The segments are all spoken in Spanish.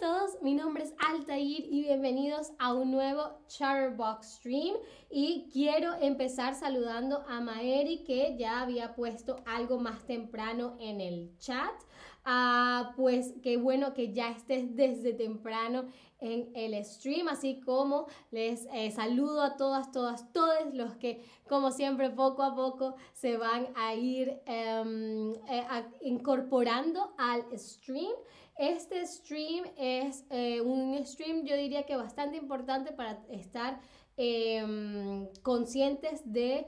todos, mi nombre es Altair y bienvenidos a un nuevo Chatterbox Stream. Y quiero empezar saludando a Maeri que ya había puesto algo más temprano en el chat. Ah, pues qué bueno que ya estés desde temprano en el stream, así como les eh, saludo a todas, todas, todos los que como siempre poco a poco se van a ir em, eh, incorporando al stream. Este stream es eh, un stream yo diría que bastante importante para estar em, conscientes de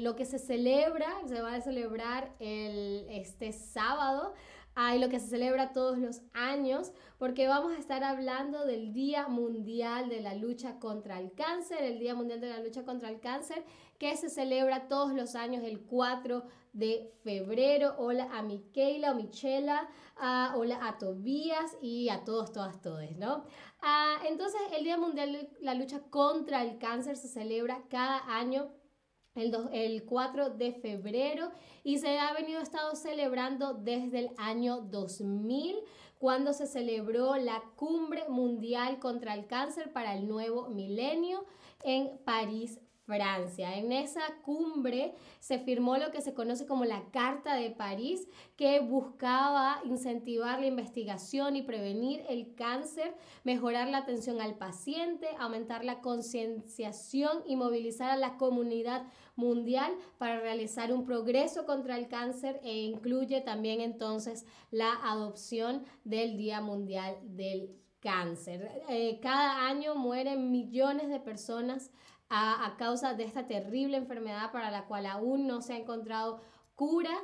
lo que se celebra, se va a celebrar el, este sábado hay lo que se celebra todos los años, porque vamos a estar hablando del Día Mundial de la Lucha contra el Cáncer, el Día Mundial de la Lucha contra el Cáncer, que se celebra todos los años el 4 de febrero. Hola a Miquela o Michela, hola a Tobías y a todos, todas, todos, ¿no? Ah, entonces, el Día Mundial de la Lucha contra el Cáncer se celebra cada año el, el 4 de febrero y se ha venido estado celebrando desde el año 2000 cuando se celebró la Cumbre Mundial contra el Cáncer para el nuevo milenio en París, Francia. En esa cumbre se firmó lo que se conoce como la Carta de París, que buscaba incentivar la investigación y prevenir el cáncer, mejorar la atención al paciente, aumentar la concienciación y movilizar a la comunidad mundial para realizar un progreso contra el cáncer e incluye también entonces la adopción del Día Mundial del Cáncer. Eh, cada año mueren millones de personas a, causa de esta terrible enfermedad para la cual aún no se ha encontrado cura.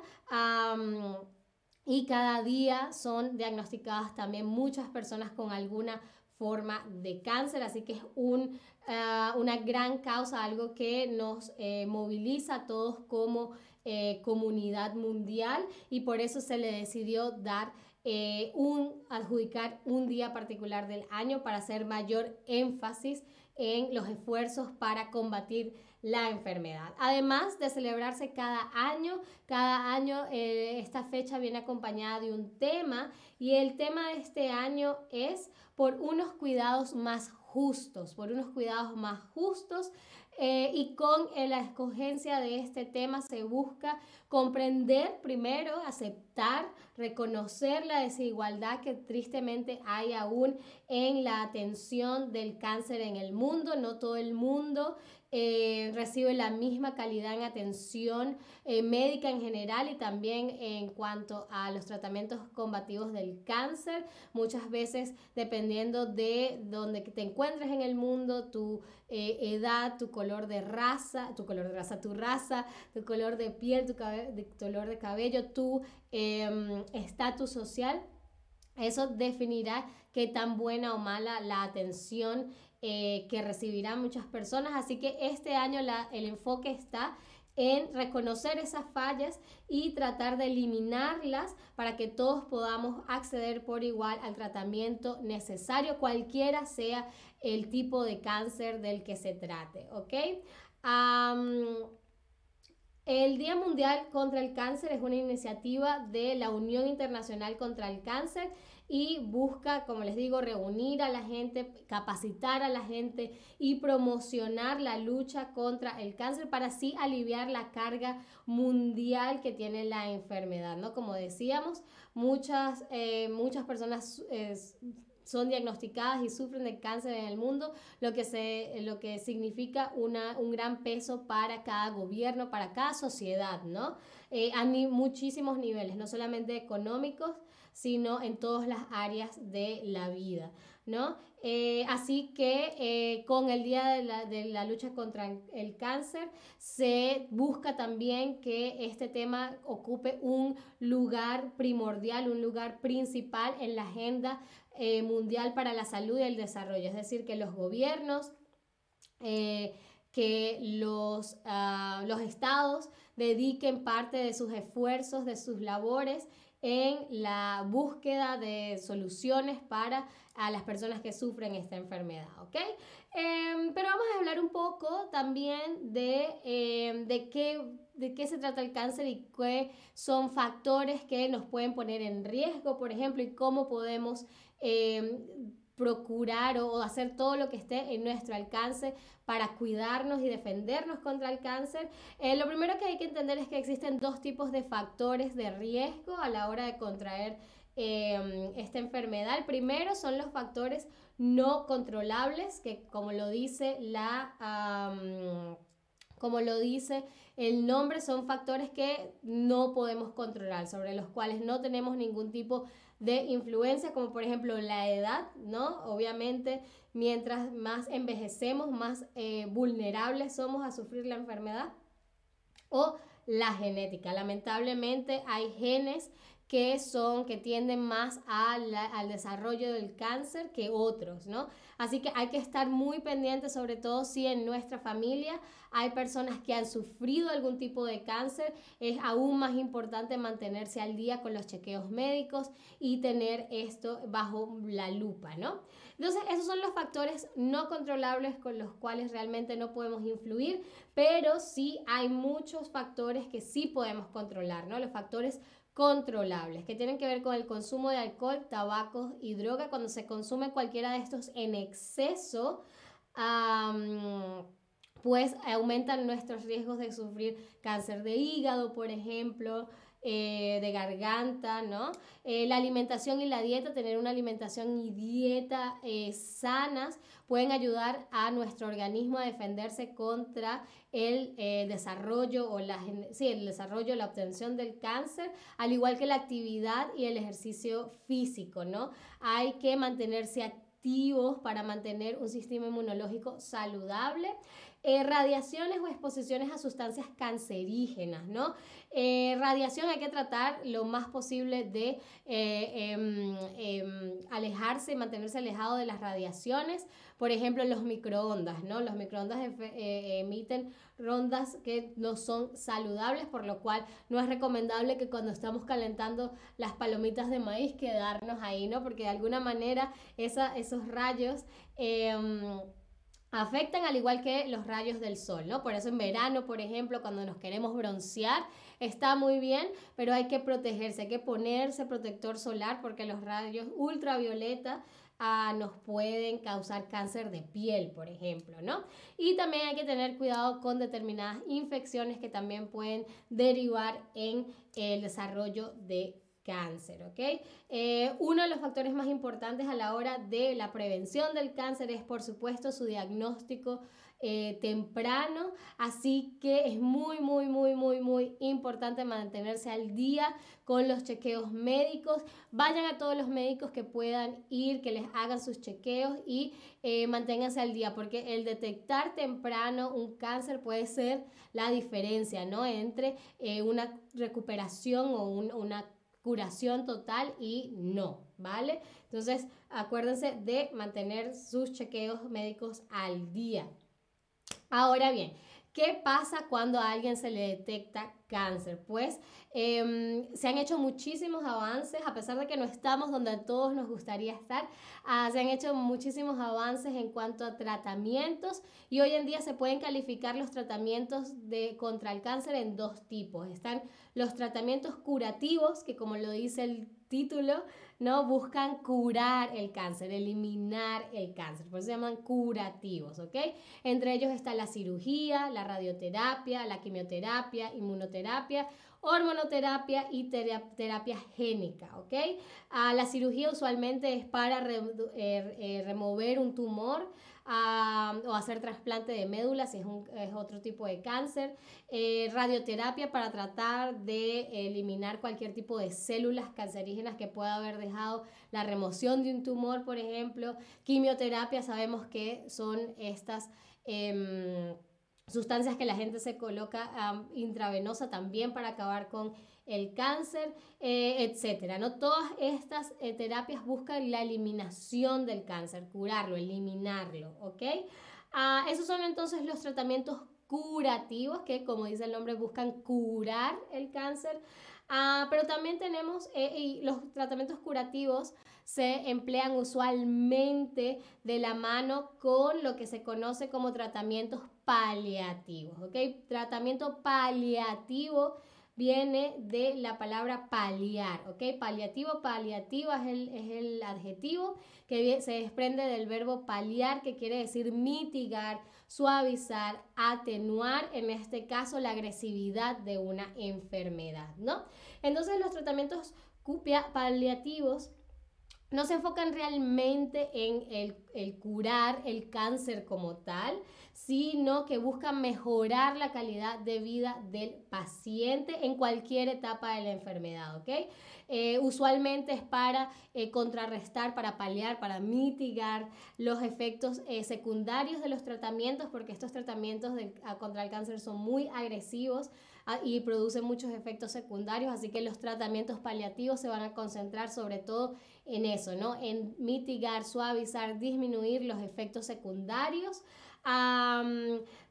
y cada día son diagnosticadas también muchas personas con alguna forma de cáncer, así que es un, ah, una gran causa, algo que nos eh, moviliza a todos como eh, comunidad mundial y por eso se le decidió dar eh, un, adjudicar un día particular del año para hacer mayor énfasis en los esfuerzos para combatir la enfermedad. Además de celebrarse cada año, cada año eh, esta fecha viene acompañada de un tema y el tema de este año es por unos cuidados más justos, por unos cuidados más justos eh, y con la escogencia de este tema se busca comprender primero, aceptar, reconocer la desigualdad que tristemente hay aún en la atención del cáncer en el mundo. No todo el mundo eh, recibe la misma calidad en atención eh, médica en general y también en cuanto a los tratamientos combativos del cáncer. Muchas veces, dependiendo de donde te encuentres en el mundo, tu eh, edad, tu color de raza, tu color de raza, tu raza, tu color de piel, tu, color de cabello, tu em, estatus social, eso definirá qué tan buena o mala la atención eh, que recibirán muchas personas. Así que este año el enfoque está en reconocer esas fallas y tratar de eliminarlas para que todos podamos acceder por igual al tratamiento necesario, cualquiera sea el tipo de cáncer del que se trate, ¿ok? el Día Mundial contra el Cáncer es una iniciativa de la Unión Internacional contra el Cáncer y busca, como les digo, reunir a la gente, capacitar a la gente y promocionar la lucha contra el cáncer para así aliviar la carga mundial que tiene la enfermedad, ¿no? Como decíamos, muchas, eh, muchas personas... son diagnosticadas y sufren de cáncer en el mundo, lo que, se, lo que significa una, un gran peso para cada gobierno, para cada sociedad, ¿no? Eh, a muchísimos niveles, no solamente económicos, sino en todas las áreas de la vida, ¿no? Eh, así que eh, con el Día de la, de la, Lucha contra el Cáncer se busca también que este tema ocupe un lugar primordial, un lugar principal en la agenda eh, mundial para la salud y el desarrollo. Es decir, que los gobiernos, que los, ah, los estados dediquen parte de sus esfuerzos, de sus labores en la búsqueda de soluciones para a las personas que sufren esta enfermedad, ¿ok? Em, pero vamos a hablar un poco también de, em, de, qué, de qué se trata el cáncer y qué son factores que nos pueden poner en riesgo, por ejemplo, y cómo podemos em, procurar o, hacer todo lo que esté en nuestro alcance para cuidarnos y defendernos contra el cáncer. Eh, lo primero que hay que entender es que existen dos tipos de factores de riesgo a la hora de contraer em, esta enfermedad. El primero son los factores no controlables, que como lo dice la... como lo dice el nombre, son factores que no podemos controlar, sobre los cuales no tenemos ningún tipo de influencia, como por ejemplo la edad, ¿no? Obviamente, mientras más envejecemos, más eh, vulnerables somos a sufrir la enfermedad. O la genética. Lamentablemente hay genes que son, que tienden más al desarrollo del cáncer que otros, ¿no? Así que hay que estar muy pendientes, sobre todo si en nuestra familia hay personas que han sufrido algún tipo de cáncer, es aún más importante mantenerse al día con los chequeos médicos y tener esto bajo la lupa, ¿no? Entonces, esos son los factores no controlables con los cuales realmente no podemos influir, pero sí hay muchos factores que sí podemos controlar, ¿no? Los factores controlables, que tienen que ver con el consumo de alcohol, tabaco y droga. Cuando se consume cualquiera de estos en exceso, pues aumentan nuestros riesgos de sufrir cáncer de hígado, por ejemplo, eh, de garganta, ¿no? Eh, la alimentación y la dieta, tener una alimentación y dieta eh, sanas, pueden ayudar a nuestro organismo a defenderse contra el desarrollo o la, sí, el desarrollo, la obtención del cáncer, al igual que la actividad y el ejercicio físico, ¿no? Hay que mantenerse activos para mantener un sistema inmunológico saludable. Eh, radiaciones o exposiciones a sustancias cancerígenas, ¿no? Eh, radiación hay que tratar lo más posible de eh, em, em, alejarse, mantenerse alejado de las radiaciones. Por ejemplo, los microondas, ¿no? Los microondas emiten rondas que no son saludables, por lo cual no es recomendable que cuando estamos calentando las palomitas de maíz quedarnos ahí, ¿no? Porque de alguna manera esos rayos em, afectan al igual que los rayos del sol, ¿no? Por eso en verano, por ejemplo, cuando nos queremos broncear, está muy bien, pero hay que protegerse, hay que ponerse protector solar porque los rayos ultravioleta ah, nos pueden causar cáncer de piel, por ejemplo, ¿no? Y también hay que tener cuidado con determinadas infecciones que también pueden derivar en el desarrollo de cáncer, ¿ok? Eh, uno de los factores más importantes a la hora de la prevención del cáncer es, por supuesto, su diagnóstico eh, temprano, así que es muy, muy, muy, muy, muy importante mantenerse al día con los chequeos médicos. Vayan a todos los médicos que puedan ir, que les hagan sus chequeos y eh, manténganse al día, porque el detectar temprano un cáncer puede ser la diferencia, ¿no? Entre una recuperación o un, una curación total y no, ¿vale? Entonces, acuérdense de mantener sus chequeos médicos al día. Ahora bien, ¿Qué pasa cuando a alguien se le detecta cáncer? Pues em, se han hecho muchísimos avances, a pesar de que no estamos donde a todos nos gustaría estar, ah, se han hecho muchísimos avances en cuanto a tratamientos y hoy en día se pueden calificar los tratamientos de, contra el cáncer en dos tipos. Están los tratamientos curativos, que como lo dice el título, ¿no? Buscan curar el cáncer, eliminar el cáncer, por eso se llaman curativos, ¿ok? Entre ellos está la cirugía, la radioterapia, la quimioterapia, inmunoterapia, hormonoterapia y terapia génica, ¿ok? Ah, la cirugía usualmente es para eh, eh, remover un tumor, o hacer trasplante de médula si es, un, es otro tipo de cáncer, eh, radioterapia para tratar de eliminar cualquier tipo de células cancerígenas que pueda haber dejado la remoción de un tumor, por ejemplo, quimioterapia, sabemos que son estas... Em, sustancias que la gente se coloca intravenosa también para acabar con el cáncer, eh, etcétera. ¿no? Todas estas eh, terapias buscan la eliminación del cáncer, curarlo, eliminarlo, ¿ok? Ah, esos son entonces los tratamientos curativos que, como dice el nombre, buscan curar el cáncer. Ah, pero también tenemos, eh, los tratamientos curativos se emplean usualmente de la mano con lo que se conoce como tratamientos paliativos. Tratamiento paliativo viene de la palabra paliar, ¿ok? Paliativo, paliativa es el, es el adjetivo que se desprende del verbo paliar, que quiere decir mitigar, suavizar, atenuar, en este caso, la agresividad de una enfermedad, ¿no? Entonces, los tratamientos paliativos no se enfocan realmente en el, curar el cáncer como tal, sino que buscan mejorar la calidad de vida del paciente en cualquier etapa de la enfermedad, ¿ok? Eh, usualmente es para eh, contrarrestar, para paliar, para mitigar los efectos eh, secundarios de los tratamientos, porque estos tratamientos contra el cáncer son muy agresivos ah, y producen muchos efectos secundarios, así que los tratamientos paliativos se van a concentrar sobre todo en eso, ¿no? En mitigar, suavizar, disminuir los efectos secundarios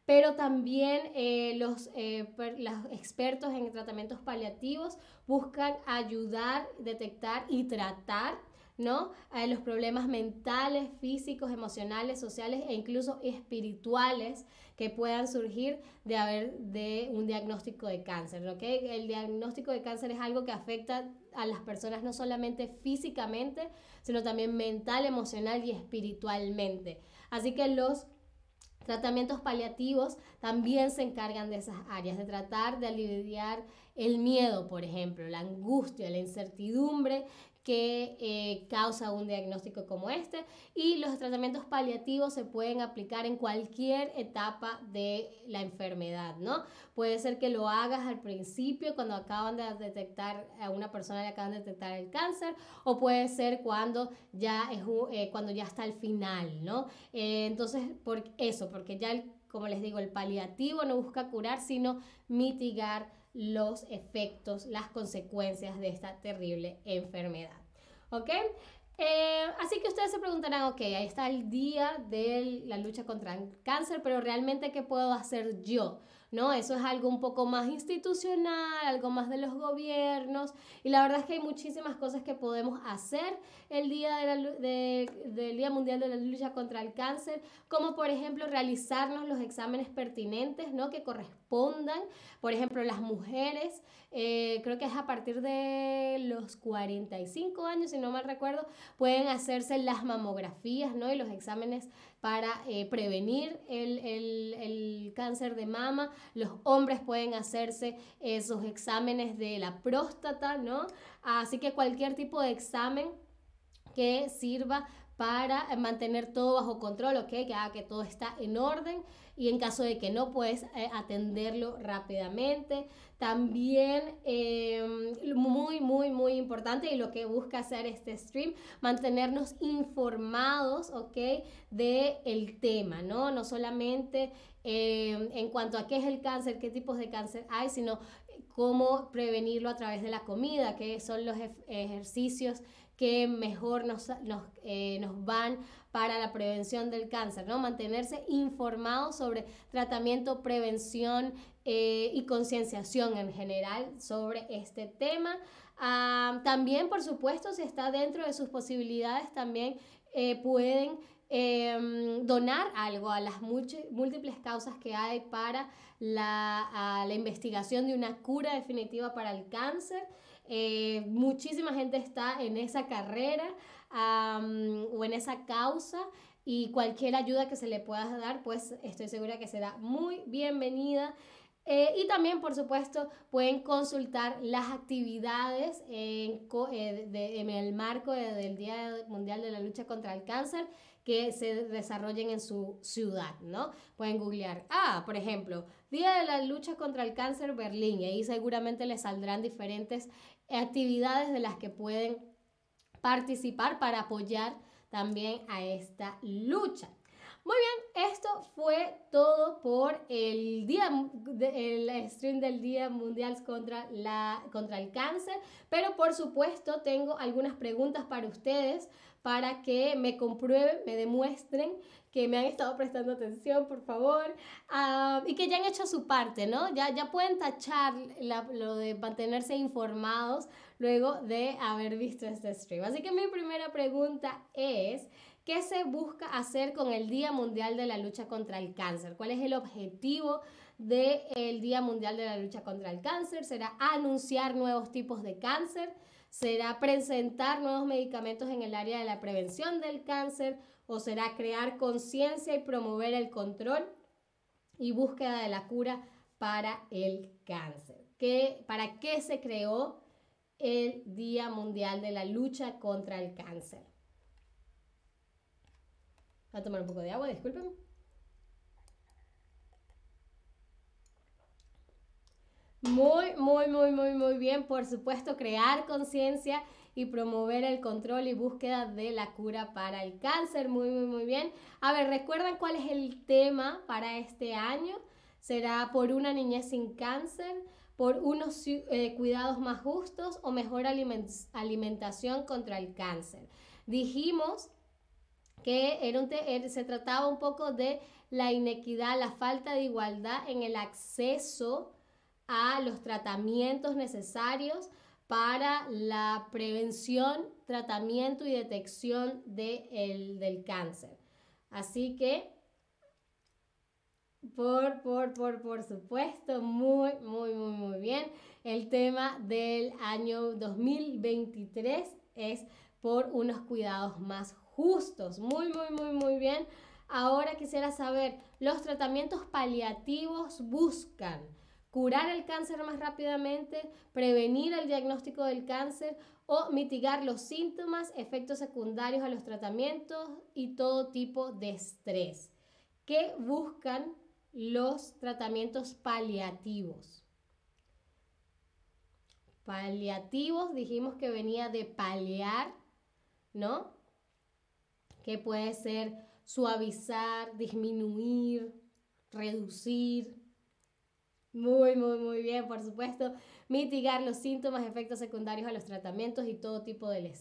pero también eh, los, eh, los, expertos en tratamientos paliativos buscan ayudar, detectar y tratar ¿no? los problemas mentales, físicos, emocionales, sociales e incluso espirituales que puedan surgir de haber de un diagnóstico de cáncer. ¿okay? El diagnóstico de cáncer es algo que afecta a las personas no solamente físicamente, sino también mental, emocional y espiritualmente. Así que los Tratamientos paliativos también se encargan de esas áreas, de tratar de aliviar el miedo, por ejemplo, la angustia, la incertidumbre que eh, causa un diagnóstico como este y los tratamientos paliativos se pueden aplicar en cualquier etapa de la enfermedad, ¿no? Puede ser que lo hagas al principio cuando acaban de detectar a una persona le acaban de detectar el cáncer o puede ser cuando ya es eh, cuando ya está al final, ¿no? Eh, entonces, por eso, porque ya como les digo, el paliativo no busca curar, sino mitigar los efectos, las consecuencias de esta terrible enfermedad. ¿Ok? Eh, así que ustedes se preguntarán, ok, ahí está el día de la lucha contra el cáncer, pero realmente, ¿qué puedo hacer yo? ¿No? Eso es algo un poco más institucional, algo más de los gobiernos, y la verdad es que hay muchísimas cosas que podemos hacer el día del Día Mundial de la Lucha contra el Cáncer, como por ejemplo realizarnos los exámenes pertinentes, ¿no? Que correspondan, por ejemplo, las mujeres, eh, creo que es a partir de los 45 años, si no mal recuerdo, pueden hacerse las mamografías, ¿no? Y los exámenes para eh, prevenir el, el, el, cáncer de mama. Los hombres pueden hacerse esos exámenes de la próstata, ¿no? Así que cualquier tipo de examen que sirva para mantener todo bajo control, ¿ok? Que haga que todo está en orden y en caso de que no, puedes eh, atenderlo rápidamente. También em, muy, muy, muy importante y lo que busca hacer este stream, mantenernos informados, ¿ok? De el tema, ¿no? No solamente em, en cuanto a qué es el cáncer, qué tipos de cáncer hay, sino cómo prevenirlo a través de la comida, qué son los ejercicios que mejor nos, nos, eh, nos van para la prevención del cáncer, ¿no? Mantenerse informados sobre tratamiento, prevención eh, y concienciación en general sobre este tema. Ah, también, por supuesto, si está dentro de sus posibilidades, también eh, pueden em, donar algo a las múltiples causas que hay para la, la investigación de una cura definitiva para el cáncer. Eh, muchísima gente está en esa carrera o en esa causa y cualquier ayuda que se le pueda dar, pues estoy segura que será muy bienvenida. Eh, y también, por supuesto, pueden consultar las actividades en, eh, el marco del Día Mundial de la Lucha contra el Cáncer que se desarrollen en su ciudad, ¿no? Pueden googlear, ah, por ejemplo, Día de la Lucha contra el Cáncer Berlín, y ahí seguramente les saldrán diferentes actividades de las que pueden participar para apoyar también a esta lucha. Muy bien, esto fue todo por el día el stream del Día Mundial contra, la, contra el Cáncer, pero por supuesto tengo algunas preguntas para ustedes para que me comprueben, me demuestren que me han estado prestando atención, por favor, ah, y que ya han hecho su parte, ¿no? Ya, ya pueden tachar lo de mantenerse informados luego de haber visto este stream. Así que mi primera pregunta es, ¿Qué se busca hacer con el Día Mundial de la Lucha contra el Cáncer? ¿Cuál es el objetivo del Día Mundial de la Lucha contra el Cáncer? ¿Será anunciar nuevos tipos de cáncer? ¿Será presentar nuevos medicamentos en el área de la prevención del cáncer? ¿O será crear conciencia y promover el control y búsqueda de la cura para el cáncer? ¿Qué, ¿Para qué se creó el Día Mundial de la Lucha contra el Cáncer? Voy a tomar un poco de agua, disculpen. Muy, muy, muy, muy, muy bien. Por supuesto, crear conciencia y promover el control y búsqueda de la cura para el cáncer. Muy, muy, muy bien. A ver, ¿recuerdan cuál es el tema para este año? Será por una niñez sin cáncer, por unos eh, cuidados más justos o mejor alimentación contra el cáncer. Dijimos que era er, se trataba un poco de la inequidad, la falta de igualdad en el acceso a los tratamientos necesarios para la prevención, tratamiento y detección del cáncer. Así que, por, por, por, por supuesto, muy, muy, muy, muy bien. El tema del año 2023 es por unos cuidados más justos. Muy, muy, muy, muy bien. Ahora quisiera saber, los tratamientos paliativos buscan curar el cáncer más rápidamente, prevenir el diagnóstico del cáncer o mitigar los síntomas, efectos secundarios a los tratamientos y todo tipo de estrés. ¿Qué buscan los tratamientos paliativos? Paliativos dijimos que venía de paliar, ¿no? que puede ser suavizar, disminuir, reducir. Muy, muy, muy bien, por supuesto. Mitigar los síntomas, efectos secundarios a los tratamientos y todo tipo de,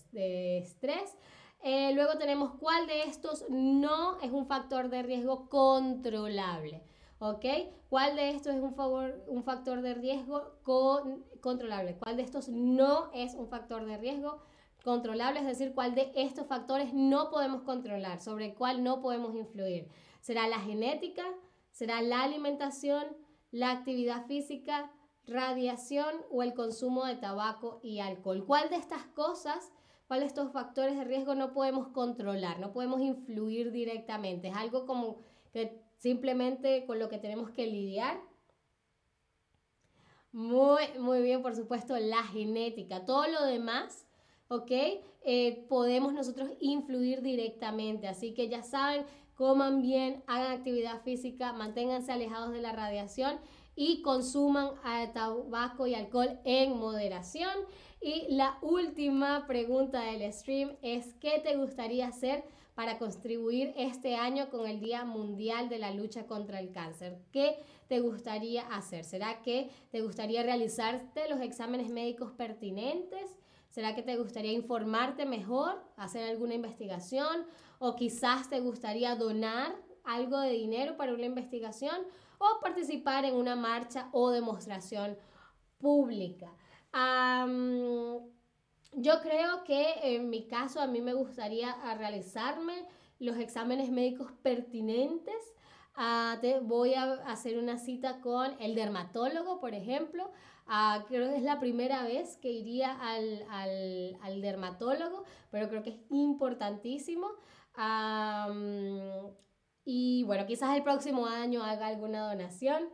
estrés. Eh, luego tenemos cuál de estos no es un factor de riesgo controlable. ¿Ok? ¿Cuál de estos es un, favor, un factor de riesgo controlable? ¿Cuál de estos no es un factor de riesgo controlable, es decir, cuál de estos factores no podemos controlar, sobre cuál no podemos influir. ¿Será la genética? ¿Será la alimentación? ¿La actividad física? ¿Radiación o el consumo de tabaco y alcohol? ¿Cuál de estas cosas, cuál de estos factores de riesgo no podemos controlar, no podemos influir directamente? Es algo como que simplemente con lo que tenemos que lidiar. Muy, muy bien, por supuesto, la genética. Todo lo demás ¿ok? Eh, podemos nosotros influir directamente. Así que ya saben, coman bien, hagan actividad física, manténganse alejados de la radiación y consuman tabaco y alcohol en moderación. Y la última pregunta del stream es, ¿qué te gustaría hacer para contribuir este año con el Día Mundial de la Lucha contra el Cáncer? ¿Qué te gustaría hacer? ¿Será que te gustaría realizarte los exámenes médicos pertinentes? ¿Será que te gustaría informarte mejor, hacer alguna investigación? ¿O quizás te gustaría donar algo de dinero para una investigación? ¿O participar en una marcha o demostración pública? yo creo que en mi caso a mí me gustaría realizarme los exámenes médicos pertinentes Ah, voy a hacer una cita con el dermatólogo, por ejemplo. Ah, creo que es la primera vez que iría al, al, al dermatólogo, pero creo que es importantísimo. y bueno, quizás el próximo año haga alguna donación.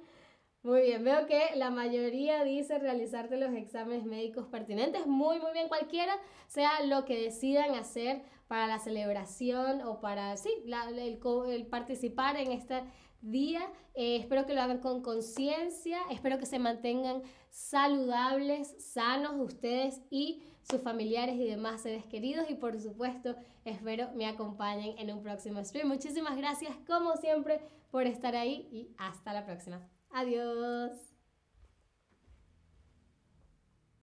Muy bien, veo que la mayoría dice realizarte los exámenes médicos pertinentes. Muy, muy bien, cualquiera sea lo que decidan hacer para la celebración o para, sí, el, participar en este día. Eh, espero que lo hagan con conciencia, espero que se mantengan saludables, sanos ustedes y sus familiares y demás seres queridos y por supuesto espero me acompañen en un próximo stream. Muchísimas gracias como siempre por estar ahí y hasta la próxima. Adiós.